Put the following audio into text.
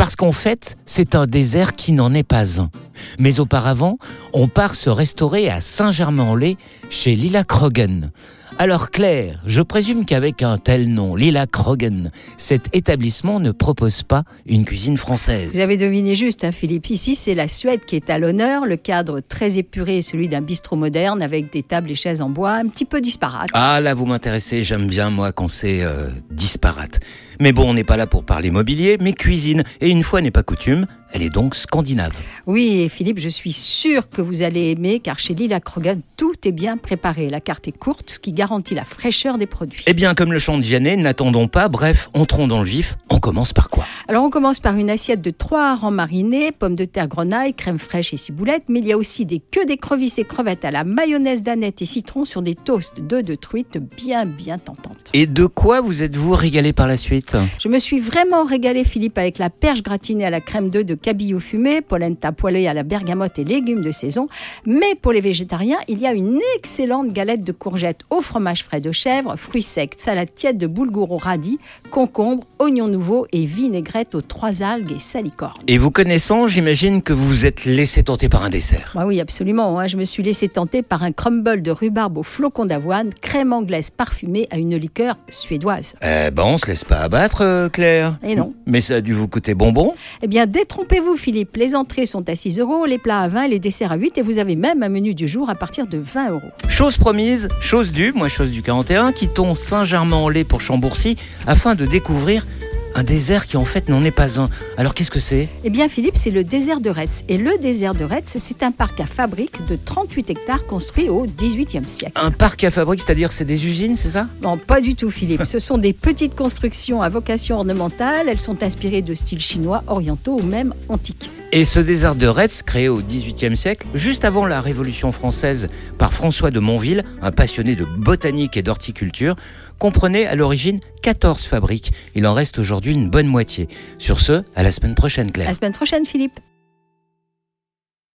Parce qu'en fait, c'est un désert qui n'en est pas un. Mais auparavant, on part se restaurer à Saint-Germain-en-Laye chez Lila Krogan. Alors Claire, je présume qu'avec un tel nom, Lila Krogan, cet établissement ne propose pas une cuisine française. Vous avez deviné juste, hein, Philippe. Ici, c'est la Suède qui est à l'honneur. Le cadre très épuré est celui d'un bistrot moderne avec des tables et chaises en bois un petit peu disparates. Ah là, vous m'intéressez, j'aime bien moi quand c'est euh, disparate. Mais bon, on n'est pas là pour parler mobilier, mais cuisine. Et une fois n'est pas coutume, elle est donc scandinave. Oui, et Philippe, je suis sûre que vous allez aimer car chez Lila Krogan, tout est bien préparé. La carte est courte, ce qui garantit la fraîcheur des produits. Eh bien, comme le chant de Vianney, n'attendons pas. Bref, entrons dans le vif. On commence par quoi? Alors, on commence par une assiette de trois harengs marinés, pommes de terre grenaille, crème fraîche et ciboulette. Mais il y a aussi des queues d'écrevisses et crevettes à la mayonnaise d'aneth et citron sur des toasts d'œufs de truite bien, bien tentantes. Et de quoi vous êtes-vous régalé par la suite? Je me suis vraiment régalée, Philippe, avec la perche gratinée à la crème d'œuf de cabillaud fumé, polenta poêlée à la bergamote et légumes de saison. Mais pour les végétariens, il y a une excellente galette de courgettes au fromage frais de chèvre, fruits secs, salade tiède de boulgour au radis, concombre, oignons nouveaux et vinaigrette aux trois algues et salicorne. Et vous connaissant, j'imagine que vous vous êtes laissé tenter par un dessert. Bah oui, absolument. hein. Je me suis laissé tenter par un crumble de rhubarbe au flocon d'avoine, crème anglaise parfumée à une liqueur suédoise. Eh ben, on se laisse pas abattre, euh, Claire. Et non. Mais ça a dû vous coûter bonbon. Eh bien, détrompez-vous, Philippe. Les entrées sont à 6 euros, les plats à 20 et les desserts à 8. Et vous avez même un menu du jour à partir de 20 euros. Chose promise, chose due, moi chose du 41, quittons Saint-Germain-en-Laye pour Chambourcy afin de découvrir un désert qui en fait n'en est pas un. Alors qu'est-ce que c'est? Eh bien, Philippe, c'est le désert de Retz. Et le désert de Retz, c'est un parc à fabrique de 38 hectares construit au 18e siècle. Un parc à fabrique, c'est-à-dire c'est des usines, c'est ça? Non, pas du tout, Philippe. Ce sont des petites constructions à vocation ornementale. Elles sont inspirées de styles chinois, orientaux ou même antiques. Et ce désert de Retz, créé au XVIIIe siècle, juste avant la Révolution française par François de Monville, un passionné de botanique et d'horticulture, comprenait à l'origine 14 fabriques. Il en reste aujourd'hui une bonne moitié. Sur ce, à la semaine prochaine, À Claire. la semaine prochaine, Philippe.